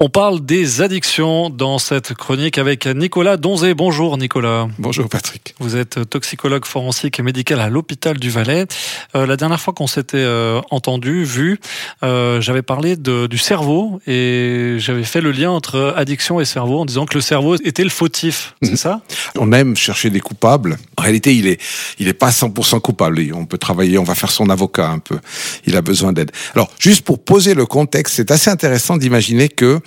On parle des addictions dans cette chronique avec Nicolas Donzé. Bonjour Nicolas. Bonjour Patrick. Vous êtes toxicologue forensique et médical à l'hôpital du Valais. Euh, la dernière fois qu'on s'était euh, entendu, vu, euh, j'avais parlé de, du cerveau et j'avais fait le lien entre addiction et cerveau en disant que le cerveau était le fautif. C'est ça? On aime chercher des coupables. En réalité, il est, il est pas 100% coupable. On peut travailler, on va faire son avocat un peu. Il a besoin d'aide. Alors, juste pour poser le contexte, c'est assez intéressant d'imaginer que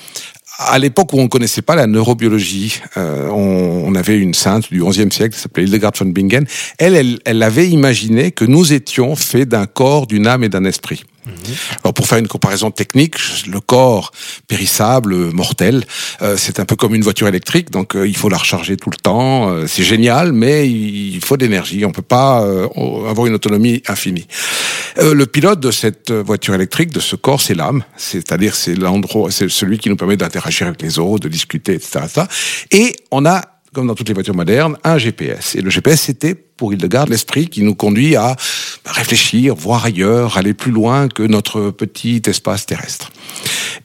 à l'époque où on ne connaissait pas la neurobiologie, euh, on, on, avait une sainte du XIe siècle qui s'appelait Hildegard von Bingen. Elle, elle, elle avait imaginé que nous étions faits d'un corps, d'une âme et d'un esprit. Mhm. Alors pour faire une comparaison technique, le corps périssable, mortel, euh, c'est un peu comme une voiture électrique, donc euh, il faut la recharger tout le temps. Euh, c'est génial, mais il faut d'énergie. On peut pas euh, avoir une autonomie infinie. Euh, le pilote de cette voiture électrique, de ce corps, c'est l'âme, c'est-à-dire c'est l'endroit, c'est celui qui nous permet d'interagir avec les autres, de discuter, etc., etc. Et on a comme dans toutes les voitures modernes, un GPS. Et le GPS, c'était, pour Hildegard, l'esprit qui nous conduit à réfléchir, voir ailleurs, aller plus loin que notre petit espace terrestre.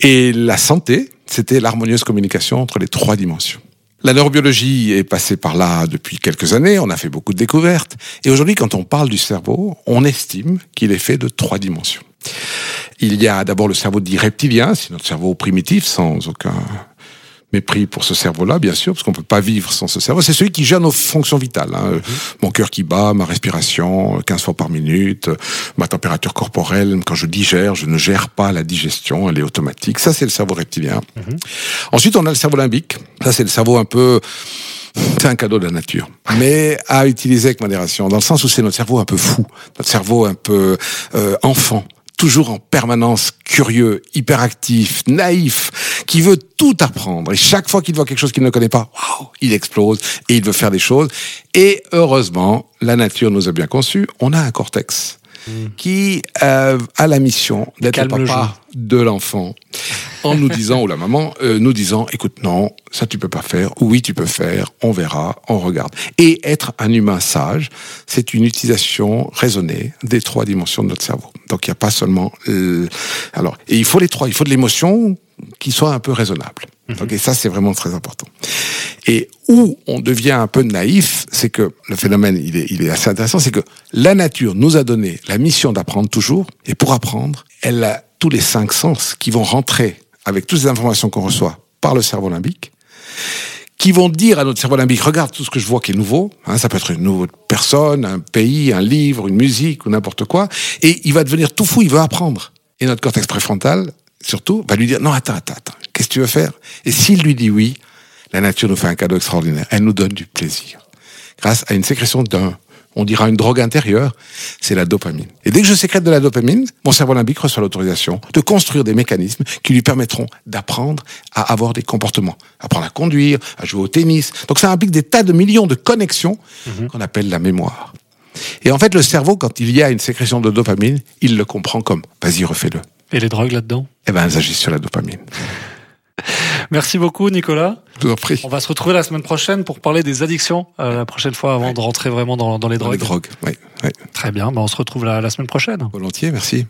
Et la santé, c'était l'harmonieuse communication entre les trois dimensions. La neurobiologie est passée par là depuis quelques années, on a fait beaucoup de découvertes, et aujourd'hui quand on parle du cerveau, on estime qu'il est fait de trois dimensions. Il y a d'abord le cerveau dit reptilien, c'est notre cerveau primitif, sans aucun mépris pour ce cerveau-là, bien sûr, parce qu'on peut pas vivre sans ce cerveau. C'est celui qui gère nos fonctions vitales. Hein. Mm-hmm. Mon cœur qui bat, ma respiration, 15 fois par minute, ma température corporelle. Quand je digère, je ne gère pas la digestion, elle est automatique. Ça, c'est le cerveau reptilien. Mm-hmm. Ensuite, on a le cerveau limbique. Ça, c'est le cerveau un peu... C'est un cadeau de la nature, mais à utiliser avec modération, dans le sens où c'est notre cerveau un peu fou, notre cerveau un peu euh, enfant, toujours en permanence curieux, hyperactif, naïf, qui veut tout apprendre. Et chaque fois qu'il voit quelque chose qu'il ne connaît pas, waouh, il explose et il veut faire des choses. Et heureusement, la nature nous a bien conçus. On a un cortex mmh. qui euh, a la mission d'être le papa de l'enfant en nous disant, ou la maman, euh, nous disant, écoute, non, ça tu peux pas faire, oui tu peux faire, on verra, on regarde. Et être un humain sage, c'est une utilisation raisonnée des trois dimensions de notre cerveau. Donc il n'y a pas seulement... Euh, alors, et il faut les trois, il faut de l'émotion qui soit un peu raisonnable. Mm -hmm. Et ça, c'est vraiment très important. Et où on devient un peu naïf, c'est que le phénomène, il est, il est assez intéressant, c'est que la nature nous a donné la mission d'apprendre toujours, et pour apprendre, elle a tous les cinq sens qui vont rentrer avec toutes les informations qu'on reçoit par le cerveau limbique, qui vont dire à notre cerveau limbique, regarde tout ce que je vois qui est nouveau, hein, ça peut être une nouvelle personne, un pays, un livre, une musique ou n'importe quoi, et il va devenir tout fou, il veut apprendre. Et notre cortex préfrontal, surtout, va lui dire, non, attends, attends, attends, qu'est-ce que tu veux faire? Et s'il lui dit oui, la nature nous fait un cadeau extraordinaire, elle nous donne du plaisir, grâce à une sécrétion d'un on dira une drogue intérieure, c'est la dopamine. Et dès que je sécrète de la dopamine, mon cerveau limbique reçoit l'autorisation de construire des mécanismes qui lui permettront d'apprendre à avoir des comportements, apprendre à conduire, à jouer au tennis. Donc ça implique des tas de millions de connexions mmh. qu'on appelle la mémoire. Et en fait, le cerveau, quand il y a une sécrétion de dopamine, il le comprend comme vas-y, refais-le. Et les drogues là-dedans? Eh ben, elles agissent sur la dopamine. Merci beaucoup, Nicolas. Je vous en prie. On va se retrouver la semaine prochaine pour parler des addictions, euh, la prochaine fois avant ouais. de rentrer vraiment dans, dans les dans drogues. Les drogues, oui. oui. Très bien, ben on se retrouve la, la semaine prochaine. Volontiers, merci.